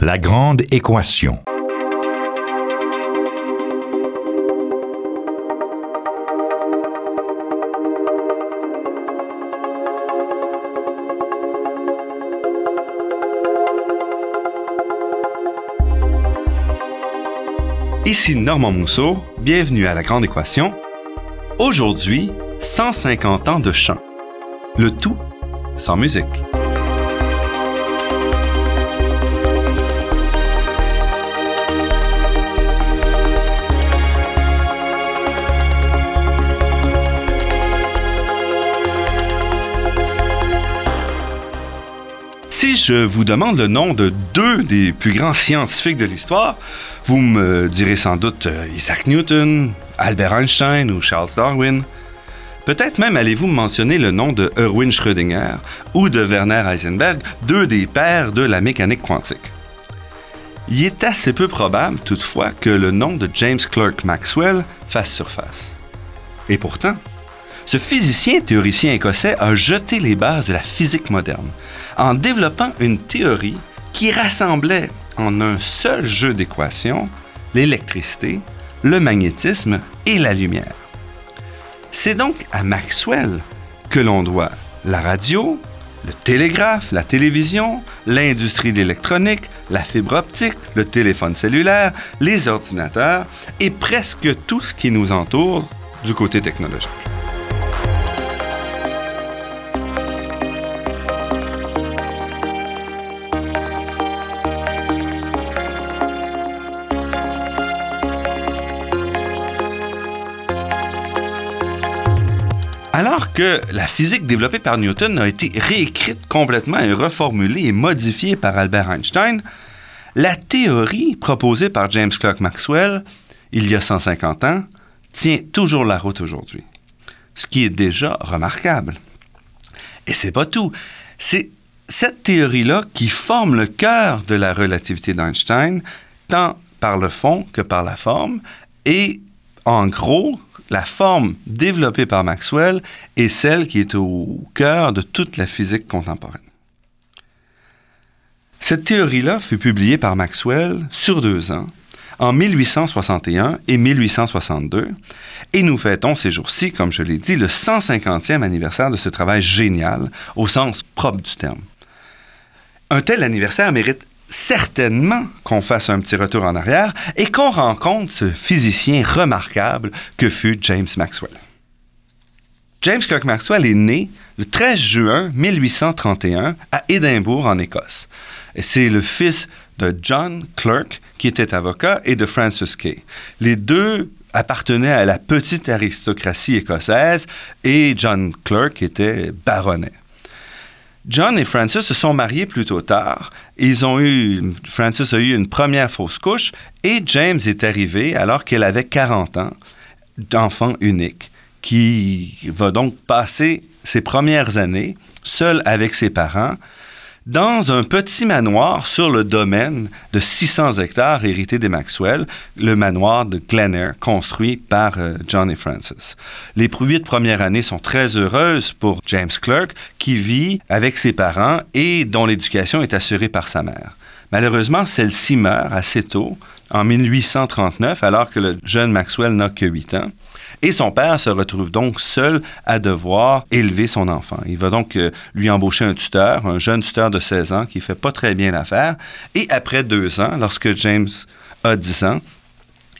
La grande équation. Ici Normand Mousseau, bienvenue à La Grande Équation. Aujourd'hui, 150 ans de chant. Le tout sans musique. Je vous demande le nom de deux des plus grands scientifiques de l'histoire, vous me direz sans doute euh, Isaac Newton, Albert Einstein ou Charles Darwin. Peut-être même allez-vous mentionner le nom de Erwin Schrödinger ou de Werner Heisenberg, deux des pères de la mécanique quantique. Il est assez peu probable, toutefois, que le nom de James Clerk Maxwell fasse surface. Et pourtant, ce physicien théoricien écossais a jeté les bases de la physique moderne en développant une théorie qui rassemblait en un seul jeu d'équations l'électricité, le magnétisme et la lumière. C'est donc à Maxwell que l'on doit la radio, le télégraphe, la télévision, l'industrie de l'électronique, la fibre optique, le téléphone cellulaire, les ordinateurs et presque tout ce qui nous entoure du côté technologique. Que la physique développée par Newton a été réécrite complètement et reformulée et modifiée par Albert Einstein, la théorie proposée par James Clerk Maxwell il y a 150 ans tient toujours la route aujourd'hui. Ce qui est déjà remarquable. Et c'est pas tout. C'est cette théorie-là qui forme le cœur de la relativité d'Einstein, tant par le fond que par la forme, et en gros, la forme développée par Maxwell est celle qui est au cœur de toute la physique contemporaine. Cette théorie-là fut publiée par Maxwell sur deux ans, en 1861 et 1862, et nous fêtons ces jours-ci, comme je l'ai dit, le 150e anniversaire de ce travail génial au sens propre du terme. Un tel anniversaire mérite certainement qu'on fasse un petit retour en arrière et qu'on rencontre ce physicien remarquable que fut James Maxwell. James Clerk Maxwell est né le 13 juin 1831 à Édimbourg, en Écosse. C'est le fils de John Clerk, qui était avocat, et de Francis Kay. Les deux appartenaient à la petite aristocratie écossaise et John Clerk était baronnet. John et Francis se sont mariés plutôt tard. Ils ont eu, Francis a eu une première fausse couche et James est arrivé alors qu'elle avait 40 ans, d'enfant unique, qui va donc passer ses premières années seul avec ses parents dans un petit manoir sur le domaine de 600 hectares hérité des Maxwell, le manoir de Glen construit par euh, John et Francis. Les huit premières années sont très heureuses pour James Clerk, qui vit avec ses parents et dont l'éducation est assurée par sa mère. Malheureusement, celle-ci meurt assez tôt, en 1839, alors que le jeune Maxwell n'a que 8 ans. Et son père se retrouve donc seul à devoir élever son enfant. Il va donc euh, lui embaucher un tuteur, un jeune tuteur de 16 ans qui fait pas très bien l'affaire. Et après deux ans, lorsque James a 10 ans,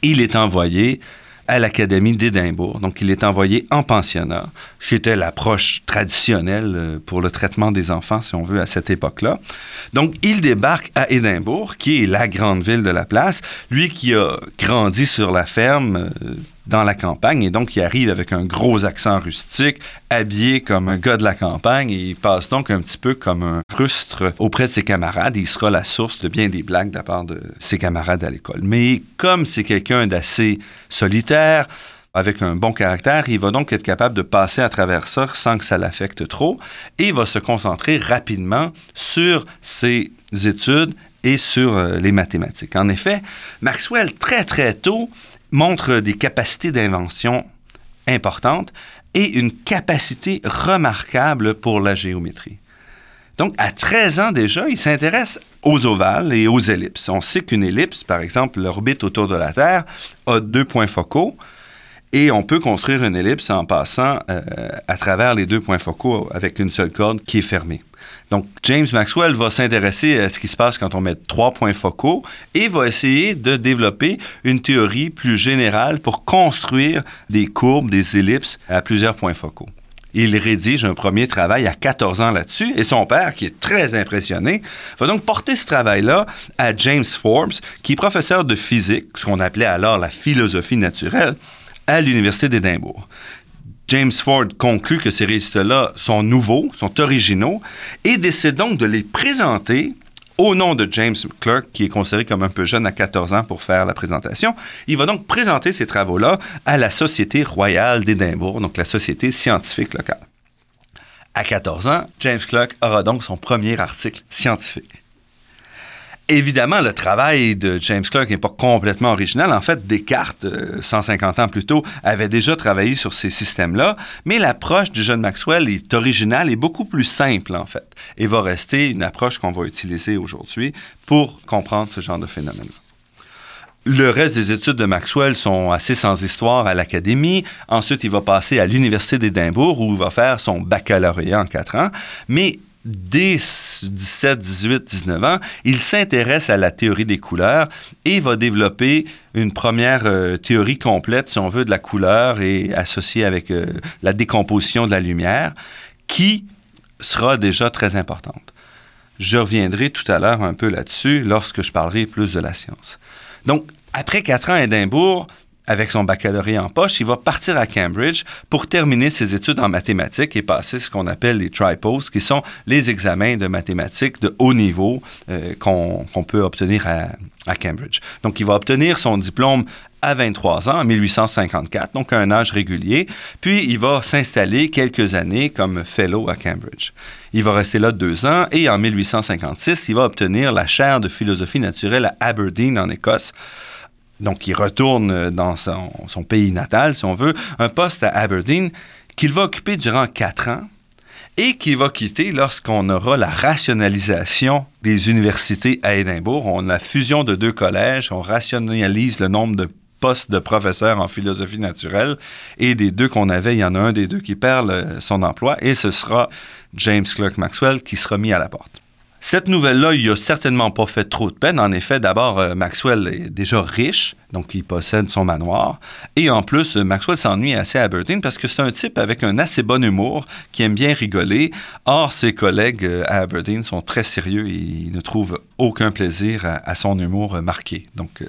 il est envoyé à l'Académie d'Édimbourg. Donc, il est envoyé en pensionnat, ce qui était l'approche traditionnelle euh, pour le traitement des enfants, si on veut, à cette époque-là. Donc, il débarque à Édimbourg, qui est la grande ville de la place. Lui qui a grandi sur la ferme, euh, dans la campagne et donc il arrive avec un gros accent rustique, habillé comme un gars de la campagne et il passe donc un petit peu comme un frustre auprès de ses camarades. il sera la source de bien des blagues de la part de ses camarades à l'école. Mais comme c'est quelqu'un d'assez solitaire, avec un bon caractère, il va donc être capable de passer à travers ça sans que ça l'affecte trop et il va se concentrer rapidement sur ses études et sur euh, les mathématiques. En effet, Maxwell, très très tôt, montre des capacités d'invention importantes et une capacité remarquable pour la géométrie. Donc, à 13 ans déjà, il s'intéresse aux ovales et aux ellipses. On sait qu'une ellipse, par exemple, l'orbite autour de la Terre, a deux points focaux. Et on peut construire une ellipse en passant euh, à travers les deux points focaux avec une seule corde qui est fermée. Donc, James Maxwell va s'intéresser à ce qui se passe quand on met trois points focaux et va essayer de développer une théorie plus générale pour construire des courbes, des ellipses à plusieurs points focaux. Il rédige un premier travail à 14 ans là-dessus et son père, qui est très impressionné, va donc porter ce travail-là à James Forbes, qui est professeur de physique, ce qu'on appelait alors la philosophie naturelle, à l'Université d'Édimbourg. James Ford conclut que ces résultats-là sont nouveaux, sont originaux, et décide donc de les présenter au nom de James Clerk, qui est considéré comme un peu jeune à 14 ans pour faire la présentation. Il va donc présenter ces travaux-là à la Société royale d'Édimbourg, donc la société scientifique locale. À 14 ans, James Clerk aura donc son premier article scientifique. Évidemment, le travail de James Clerk n'est pas complètement original. En fait, Descartes, 150 euh, ans plus tôt, avait déjà travaillé sur ces systèmes-là, mais l'approche du jeune Maxwell est originale et beaucoup plus simple, en fait, et va rester une approche qu'on va utiliser aujourd'hui pour comprendre ce genre de phénomène. Le reste des études de Maxwell sont assez sans histoire à l'académie. Ensuite, il va passer à l'Université d'Édimbourg où il va faire son baccalauréat en quatre ans. Mais dès 17, 18, 19 ans, il s'intéresse à la théorie des couleurs et va développer une première euh, théorie complète, si on veut, de la couleur et associée avec euh, la décomposition de la lumière, qui sera déjà très importante. Je reviendrai tout à l'heure un peu là-dessus lorsque je parlerai plus de la science. Donc, après quatre ans à Édimbourg, avec son baccalauréat en poche, il va partir à Cambridge pour terminer ses études en mathématiques et passer ce qu'on appelle les tripos, qui sont les examens de mathématiques de haut niveau euh, qu'on peut obtenir à, à, Cambridge. Donc, il va obtenir son diplôme à 23 ans, en 1854, donc à un âge régulier, puis il va s'installer quelques années comme fellow à Cambridge. Il va rester là deux ans et en 1856, il va obtenir la chaire de philosophie naturelle à Aberdeen en Écosse donc il retourne dans son, pays natal, si on veut, un poste à Aberdeen qu'il va occuper durant quatre ans et qu'il va quitter lorsqu'on aura la rationalisation des universités à Édimbourg. On a la fusion de deux collèges, on rationalise le nombre de postes de professeurs en philosophie naturelle et des deux qu'on avait, il y en a un des deux qui perd son emploi et ce sera James Clerk Maxwell qui sera mis à la porte. Cette nouvelle-là, il a certainement pas fait trop de peine. En effet, d'abord, euh, Maxwell est déjà riche, donc il possède son manoir. Et en plus, euh, Maxwell s'ennuie assez à Aberdeen parce que c'est un type avec un assez bon humour qui aime bien rigoler. Or, ses collègues euh, à Aberdeen sont très sérieux et ils ne trouvent aucun plaisir à, son humour marqué. Donc,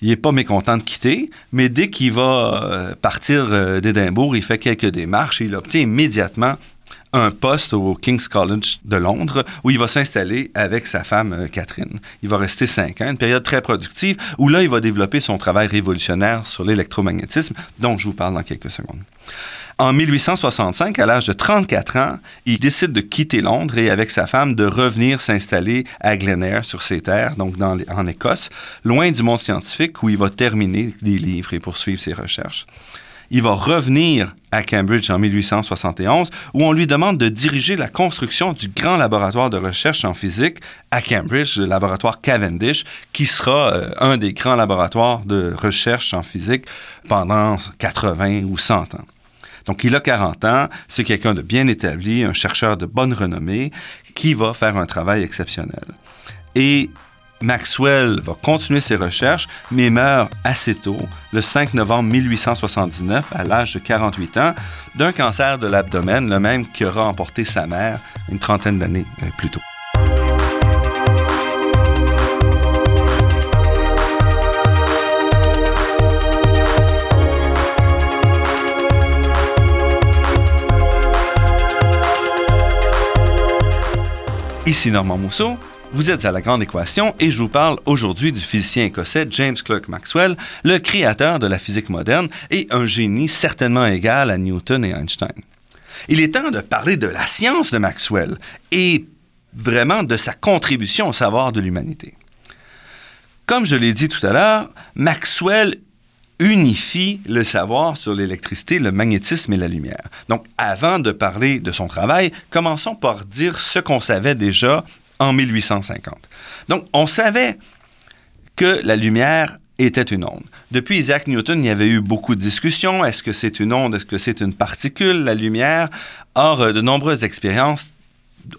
il n'est pas mécontent de quitter, mais dès qu'il va partir d'Édimbourg, il fait quelques démarches et il obtient immédiatement un poste au King's College de Londres où il va s'installer avec sa femme euh, Catherine. Il va rester cinq ans, une période très productive où là, il va développer son travail révolutionnaire sur l'électromagnétisme dont je vous parle dans quelques secondes. En 1865, à l'âge de 34 ans, il décide de quitter Londres et avec sa femme de revenir s'installer à Glenair sur ses terres, donc en Écosse, loin du monde scientifique où il va terminer des livres et poursuivre ses recherches il va revenir à Cambridge en 1871, où on lui demande de diriger la construction du grand laboratoire de recherche en physique à Cambridge, le laboratoire Cavendish, qui sera euh, un des grands laboratoires de recherche en physique pendant 80 ou 100 ans. Donc, il a 40 ans, c'est quelqu'un de bien établi, un chercheur de bonne renommée, qui va faire un travail exceptionnel. Et Maxwell va continuer ses recherches, mais meurt assez tôt, le 5 novembre 1879, à l'âge de 48 ans, d'un cancer de l'abdomen, le même qui aura emporté sa mère une trentaine d'années euh, plus tôt. Ici Normand Mousseau. Vous êtes à la grande équation et je vous parle aujourd'hui du physicien écossais James Clerk Maxwell, le créateur de la physique moderne et un génie certainement égal à Newton et Einstein. Il est temps de parler de la science de Maxwell et vraiment de sa contribution au savoir de l'humanité. Comme je l'ai dit tout à l'heure, Maxwell unifie le savoir sur l'électricité, le magnétisme et la lumière. Donc, avant de parler de son travail, commençons par dire ce qu'on savait déjà en 1850. Donc, on savait que la lumière était une onde. Depuis Isaac Newton, il y avait eu beaucoup de discussions. Est-ce que c'est une onde? Est-ce que c'est une particule, la lumière? Or, euh, de nombreuses expériences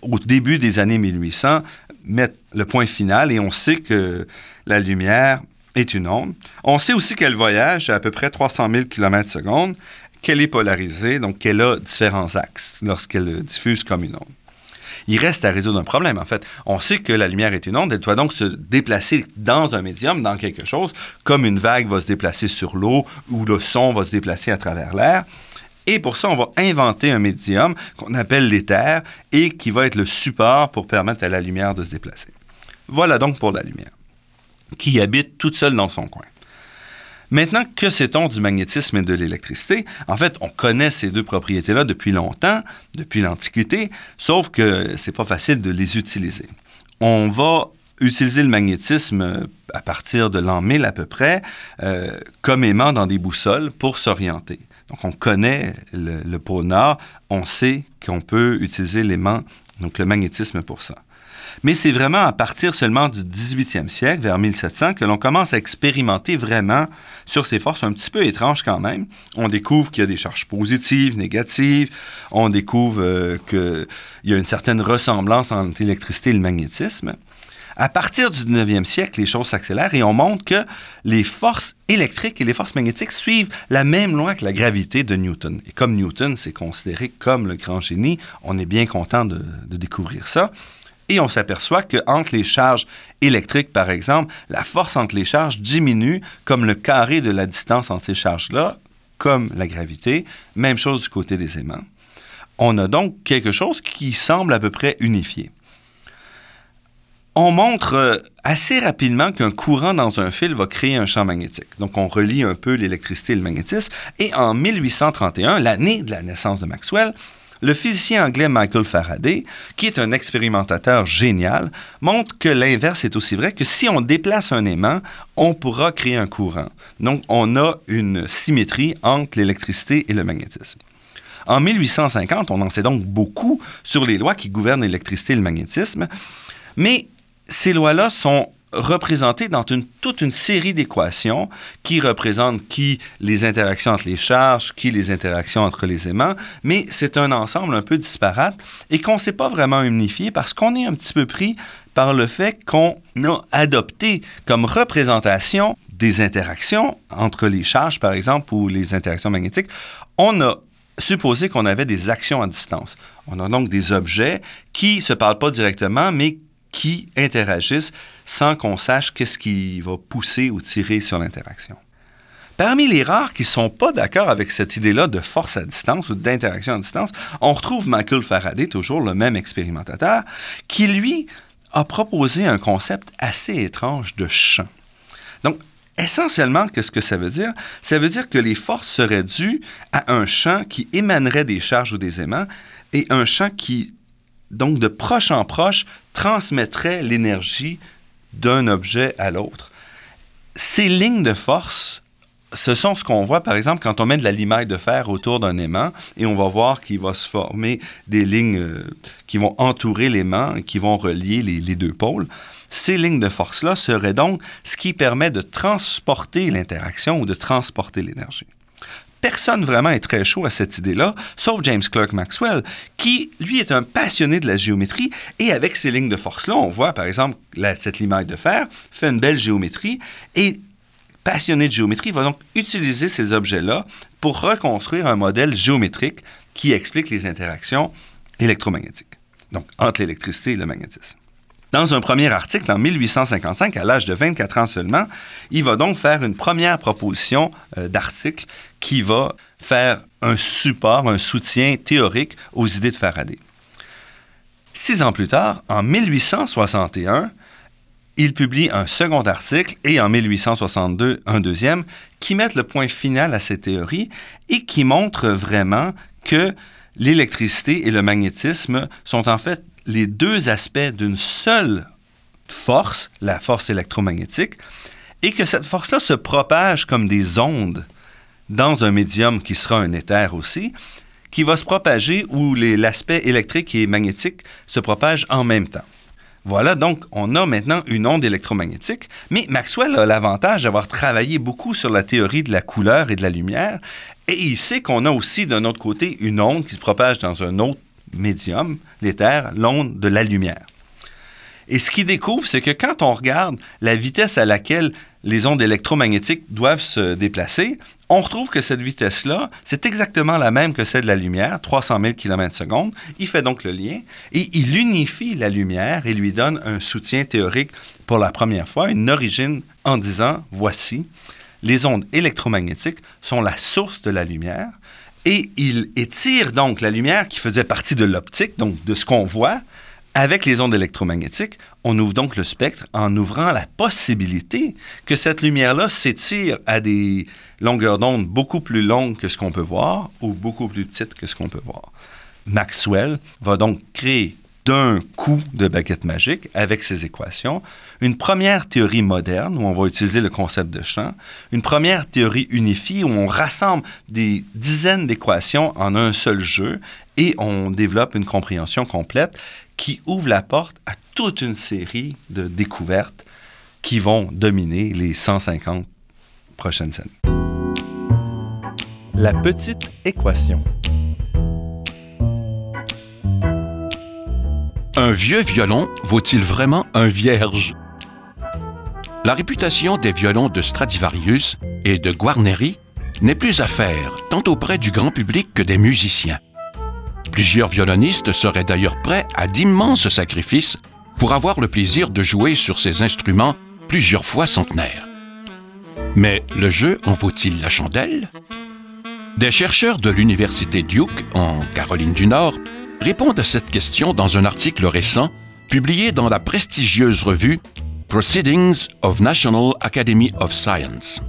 au début des années 1800 mettent le point final et on sait que la lumière est une onde. On sait aussi qu'elle voyage à à peu près 300 000 km secondes, qu'elle est polarisée, donc qu'elle a différents axes lorsqu'elle diffuse comme une onde. Il reste à résoudre un problème, en fait. On sait que la lumière est une onde, elle doit donc se déplacer dans un médium, dans quelque chose, comme une vague va se déplacer sur l'eau ou le son va se déplacer à travers l'air. Et pour ça, on va inventer un médium qu'on appelle l'éther et qui va être le support pour permettre à la lumière de se déplacer. Voilà donc pour la lumière, qui habite toute seule dans son coin. Maintenant, que sait-on du magnétisme et de l'électricité? En fait, on connaît ces deux propriétés-là depuis longtemps, depuis l'Antiquité, sauf que c'est pas facile de les utiliser. On va utiliser le magnétisme euh, à partir de l'an 1000 à peu près, euh, comme aimant dans des boussoles pour s'orienter. Donc, on connaît le, le pôle Nord, on sait qu'on peut utiliser l'aimant, donc le magnétisme pour ça. Mais c'est vraiment à partir seulement du 18e siècle, vers 1700, que l'on commence à expérimenter vraiment sur ces forces un petit peu étranges quand même. On découvre qu'il y a des charges positives, négatives. On découvre euh, qu'il y a une certaine ressemblance entre l'électricité et le magnétisme. À partir du 19e siècle, les choses s'accélèrent et on montre que les forces électriques et les forces magnétiques suivent la même loi que la gravité de Newton. Et comme Newton s'est considéré comme le grand génie, on est bien content de, de découvrir ça. Et on s'aperçoit qu'entre les charges électriques, par exemple, la force entre les charges diminue comme le carré de la distance entre ces charges-là, comme la gravité. Même chose du côté des aimants. On a donc quelque chose qui semble à peu près unifié. On montre euh, assez rapidement qu'un courant dans un fil va créer un champ magnétique. Donc, on relie un peu l'électricité et le magnétisme. Et en 1831, l'année de la naissance de Maxwell, le physicien anglais Michael Faraday, qui est un expérimentateur génial, montre que l'inverse est aussi vrai que si on déplace un aimant, on pourra créer un courant. Donc, on a une symétrie entre l'électricité et le magnétisme. En 1850, on en sait donc beaucoup sur les lois qui gouvernent l'électricité et le magnétisme, mais ces lois-là sont représenté dans toute une série d'équations qui représentent qui les interactions entre les charges, qui les interactions entre les aimants, mais c'est un ensemble un peu disparate et qu'on ne sait pas vraiment unifier parce qu'on est un petit peu pris par le fait qu'on a adopté comme représentation des interactions entre les charges, par exemple, ou les interactions magnétiques, on a supposé qu'on avait des actions à distance. On a donc des objets qui ne se parlent pas directement, mais qui interagissent sans qu'on sache qu'est-ce qui va pousser ou tirer sur l'interaction. Parmi les rares qui ne sont pas d'accord avec cette idée-là de force à distance ou d'interaction à distance, on retrouve Michael Faraday, toujours le même expérimentateur, qui, lui, a proposé un concept assez étrange de champ. Donc, essentiellement, qu'est-ce que ça veut dire? Ça veut dire que les forces seraient dues à un champ qui émanerait des charges ou des aimants et un champ qui donc de proche en proche, transmettrait l'énergie d'un objet à l'autre. Ces lignes de force, ce sont ce qu'on voit, par exemple, quand on met de la limaille de fer autour d'un aimant et on va voir qu'il va se former des lignes euh, qui vont entourer l'aimant et qui vont relier les deux pôles. Ces lignes de force-là seraient donc ce qui permet de transporter l'interaction ou de transporter l'énergie personne vraiment est très chaud à cette idée-là, sauf James Clerk Maxwell, qui, lui, est un passionné de la géométrie. Et avec ces lignes de force-là, on voit, par exemple, cette limaille de fer fait une belle géométrie. Et passionné de géométrie va donc utiliser ces objets-là pour reconstruire un modèle géométrique qui explique les interactions électromagnétiques, donc entre l'électricité et le magnétisme. Dans un premier article en 1855, à l'âge de 24 ans seulement, il va donc faire une première proposition euh, d'article qui va faire un support, un soutien théorique aux idées de Faraday. Six ans plus tard, en 1861, il publie un second article et en 1862 un deuxième qui mettent le point final à ces théories et qui montrent vraiment que l'électricité et le magnétisme sont en fait les deux aspects d'une seule force, la force électromagnétique, et que cette force-là se propage comme des ondes dans un médium qui sera un éther aussi, qui va se propager où l'aspect électrique et magnétique se propagent en même temps. Voilà, donc on a maintenant une onde électromagnétique, mais Maxwell a l'avantage d'avoir travaillé beaucoup sur la théorie de la couleur et de la lumière, et il sait qu'on a aussi d'un autre côté une onde qui se propage dans un autre médium, l'éther, l'onde de la lumière. Et ce qu'il découvre, c'est que quand on regarde la vitesse à laquelle les ondes électromagnétiques doivent se déplacer, on retrouve que cette vitesse-là, c'est exactement la même que celle de la lumière, 300 000 km s Il fait donc le lien et il unifie la lumière et lui donne un soutien théorique pour la première fois, une origine en disant, voici, les ondes électromagnétiques sont la source de la lumière et il étire donc la lumière qui faisait partie de l'optique, donc de ce qu'on voit, avec les ondes électromagnétiques, on ouvre donc le spectre en ouvrant la possibilité que cette lumière-là s'étire à des longueurs d'onde beaucoup plus longues que ce qu'on peut voir ou beaucoup plus petites que ce qu'on peut voir. Maxwell va donc créer d'un coup de baguette magique avec ces équations, une première théorie moderne où on va utiliser le concept de champ, une première théorie unifiée où on rassemble des dizaines d'équations en un seul jeu et on développe une compréhension complète qui ouvre la porte à toute une série de découvertes qui vont dominer les 150 prochaines années. La petite équation. Un vieux violon vaut-il vraiment un vierge? La réputation des violons de Stradivarius et de Guarneri n'est plus à faire, tant auprès du grand public que des musiciens. Plusieurs violonistes seraient d'ailleurs prêts à d'immenses sacrifices pour avoir le plaisir de jouer sur ces instruments plusieurs fois centenaires. Mais le jeu en vaut-il la chandelle? Des chercheurs de l'Université Duke, en Caroline du Nord, répondent à cette question dans un article récent publié dans la prestigieuse revue Proceedings of National Academy of Science.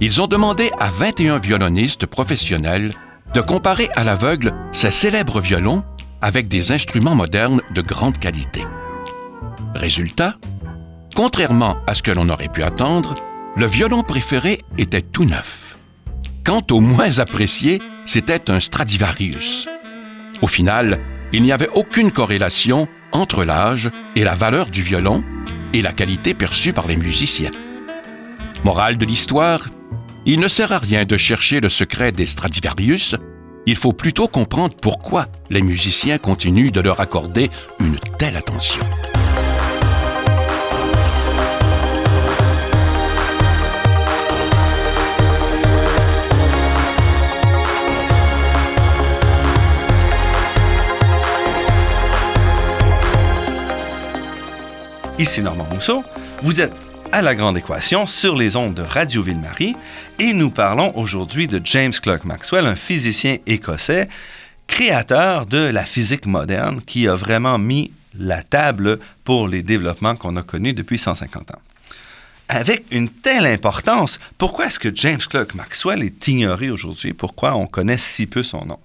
Ils ont demandé à 21 violonistes professionnels de comparer à l'aveugle ces célèbres violons avec des instruments modernes de grande qualité. Résultat, contrairement à ce que l'on aurait pu attendre, le violon préféré était tout neuf. Quant au moins apprécié, c'était un Stradivarius. Au final, il n'y avait aucune corrélation entre l'âge et la valeur du violon et la qualité perçue par les musiciens. Morale de l'histoire, il ne sert à rien de chercher le secret des Stradivarius, il faut plutôt comprendre pourquoi les musiciens continuent de leur accorder une telle attention. Ici Normand Rousseau, vous êtes à la grande équation sur les ondes de Radio Ville-Marie et nous parlons aujourd'hui de James Clerk Maxwell, un physicien écossais, créateur de la physique moderne qui a vraiment mis la table pour les développements qu'on a connus depuis 150 ans. Avec une telle importance, pourquoi est-ce que James Clerk Maxwell est ignoré aujourd'hui? Pourquoi on connaît si peu son nom?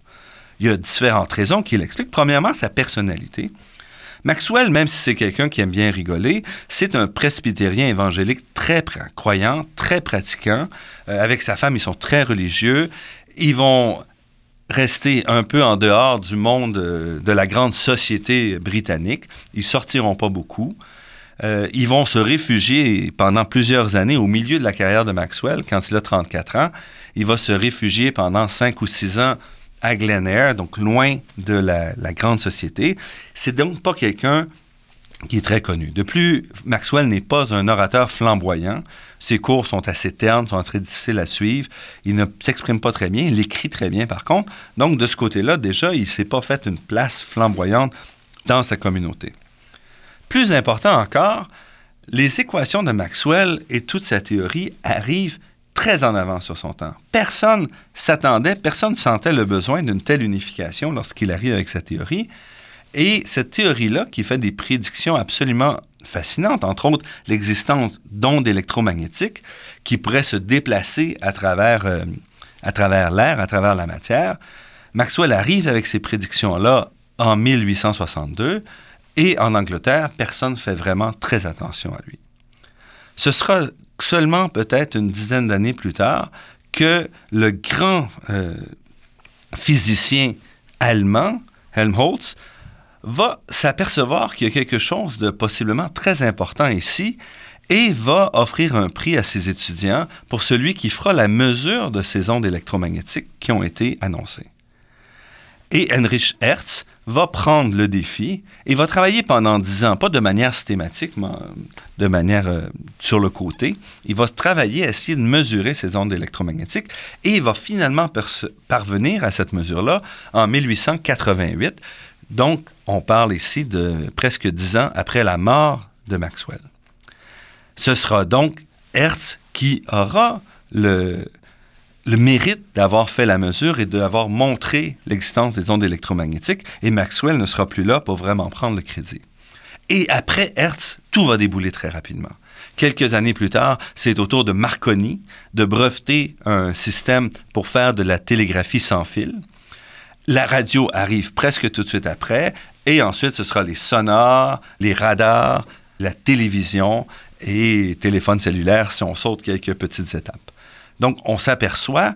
Il y a différentes raisons qui l'expliquent. Premièrement, sa personnalité. Maxwell, même si c'est quelqu'un qui aime bien rigoler, c'est un presbytérien évangélique très croyant, très pratiquant. Euh, avec sa femme, ils sont très religieux. Ils vont rester un peu en dehors du monde euh, de la grande société britannique. Ils sortiront pas beaucoup. Euh, ils vont se réfugier pendant plusieurs années au milieu de la carrière de Maxwell, quand il a 34 ans. Il va se réfugier pendant 5 ou 6 ans à Glen donc loin de la, grande société. C'est donc pas quelqu'un qui est très connu. De plus, Maxwell n'est pas un orateur flamboyant. Ses cours sont assez ternes, sont très difficiles à suivre. Il ne s'exprime pas très bien, il écrit très bien par contre. Donc de ce côté-là, déjà, il ne s'est pas fait une place flamboyante dans sa communauté. Plus important encore, les équations de Maxwell et toute sa théorie arrivent très en avance sur son temps. Personne s'attendait, personne sentait le besoin d'une telle unification lorsqu'il arrive avec sa théorie. Et cette théorie-là, qui fait des prédictions absolument fascinantes, entre autres l'existence d'ondes électromagnétiques qui pourraient se déplacer à travers, euh, travers l'air, à travers la matière, Maxwell arrive avec ces prédictions-là en 1862 et en Angleterre, personne ne fait vraiment très attention à lui. Ce sera seulement peut-être une dizaine d'années plus tard que le grand euh, physicien allemand, Helmholtz, va s'apercevoir qu'il y a quelque chose de possiblement très important ici et va offrir un prix à ses étudiants pour celui qui fera la mesure de ces ondes électromagnétiques qui ont été annoncées. Et Heinrich Hertz va prendre le défi et va travailler pendant dix ans, pas de manière systématique, mais de manière euh, sur le côté. Il va travailler à essayer de mesurer ces ondes électromagnétiques et il va finalement parvenir à cette mesure-là en 1888. Donc, on parle ici de presque dix ans après la mort de Maxwell. Ce sera donc Hertz qui aura le, le mérite d'avoir fait la mesure et d'avoir montré l'existence des ondes électromagnétiques, et Maxwell ne sera plus là pour vraiment prendre le crédit. Et après Hertz, tout va débouler très rapidement. Quelques années plus tard, c'est au tour de Marconi de breveter un système pour faire de la télégraphie sans fil. La radio arrive presque tout de suite après, et ensuite ce sera les sonars, les radars, la télévision et téléphones cellulaires si on saute quelques petites étapes. Donc, on s'aperçoit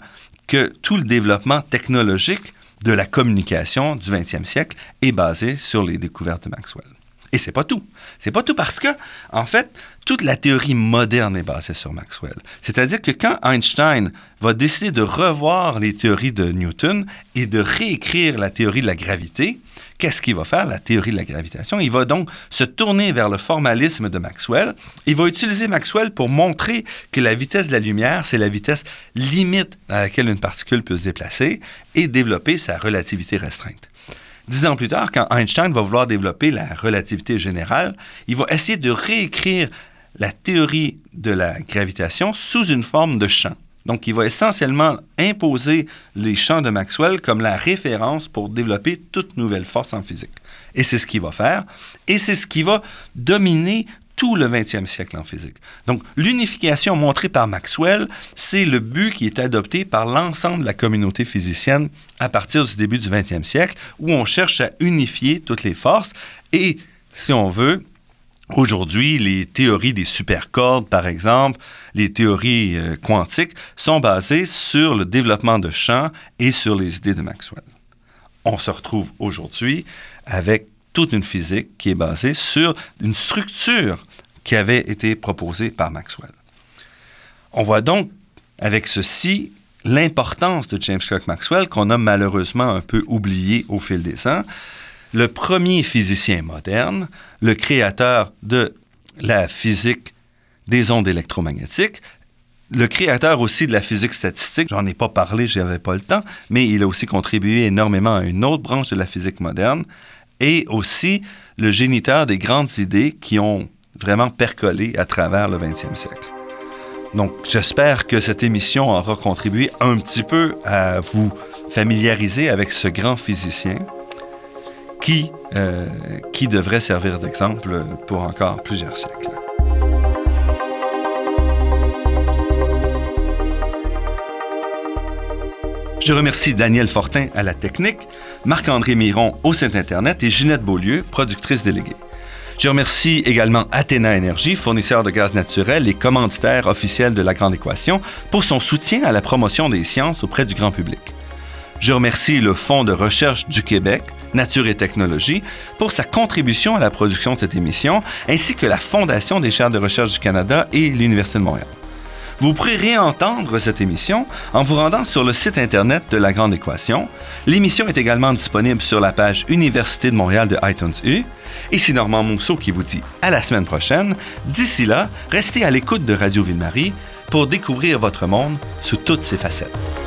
que tout le développement technologique de la communication du 20e siècle est basé sur les découvertes de Maxwell. Et c'est pas tout. C'est pas tout parce que, en fait, toute la théorie moderne est basée sur Maxwell. C'est-à-dire que quand Einstein va décider de revoir les théories de Newton et de réécrire la théorie de la gravité, qu'est-ce qu'il va faire, la théorie de la gravitation? Il va donc se tourner vers le formalisme de Maxwell. Il va utiliser Maxwell pour montrer que la vitesse de la lumière, c'est la vitesse limite à laquelle une particule peut se déplacer et développer sa relativité restreinte. Dix ans plus tard, quand Einstein va vouloir développer la relativité générale, il va essayer de réécrire la théorie de la gravitation sous une forme de champ. Donc, il va essentiellement imposer les champs de Maxwell comme la référence pour développer toute nouvelle force en physique. Et c'est ce qu'il va faire. Et c'est ce qui va dominer tout le 20e siècle en physique. Donc, l'unification montrée par Maxwell, c'est le but qui est adopté par l'ensemble de la communauté physicienne à partir du début du 20e siècle, où on cherche à unifier toutes les forces et, si on veut, Aujourd'hui, les théories des supercordes, par exemple, les théories euh, quantiques, sont basées sur le développement de champs et sur les idées de Maxwell. On se retrouve aujourd'hui avec toute une physique qui est basée sur une structure qui avait été proposée par Maxwell. On voit donc avec ceci l'importance de James Clerk Maxwell qu'on a malheureusement un peu oublié au fil des ans. Le premier physicien moderne, le créateur de la physique des ondes électromagnétiques, le créateur aussi de la physique statistique, j'en ai pas parlé, j'avais pas le temps, mais il a aussi contribué énormément à une autre branche de la physique moderne, et aussi le géniteur des grandes idées qui ont vraiment percolé à travers le 20e siècle. Donc, j'espère que cette émission aura contribué un petit peu à vous familiariser avec ce grand physicien qui, euh, qui devrait servir d'exemple pour encore plusieurs siècles. Je remercie Daniel Fortin à la technique, Marc-André Miron au site Internet et Ginette Beaulieu, productrice déléguée. Je remercie également Athéna Énergie, fournisseur de gaz naturel et commanditaire officiel de la Grande Équation, pour son soutien à la promotion des sciences auprès du grand public. Je remercie le Fonds de recherche du Québec, Nature et Technologie, pour sa contribution à la production de cette émission, ainsi que la Fondation des chaires de recherche du Canada et l'Université de Montréal. Vous pourrez réentendre cette émission en vous rendant sur le site Internet de La Grande Équation. L'émission est également disponible sur la page Université de Montréal de iTunes U. Et c'est Normand Mousseau qui vous dit à la semaine prochaine. D'ici là, restez à l'écoute de Radio Ville-Marie pour découvrir votre monde sous toutes ses facettes.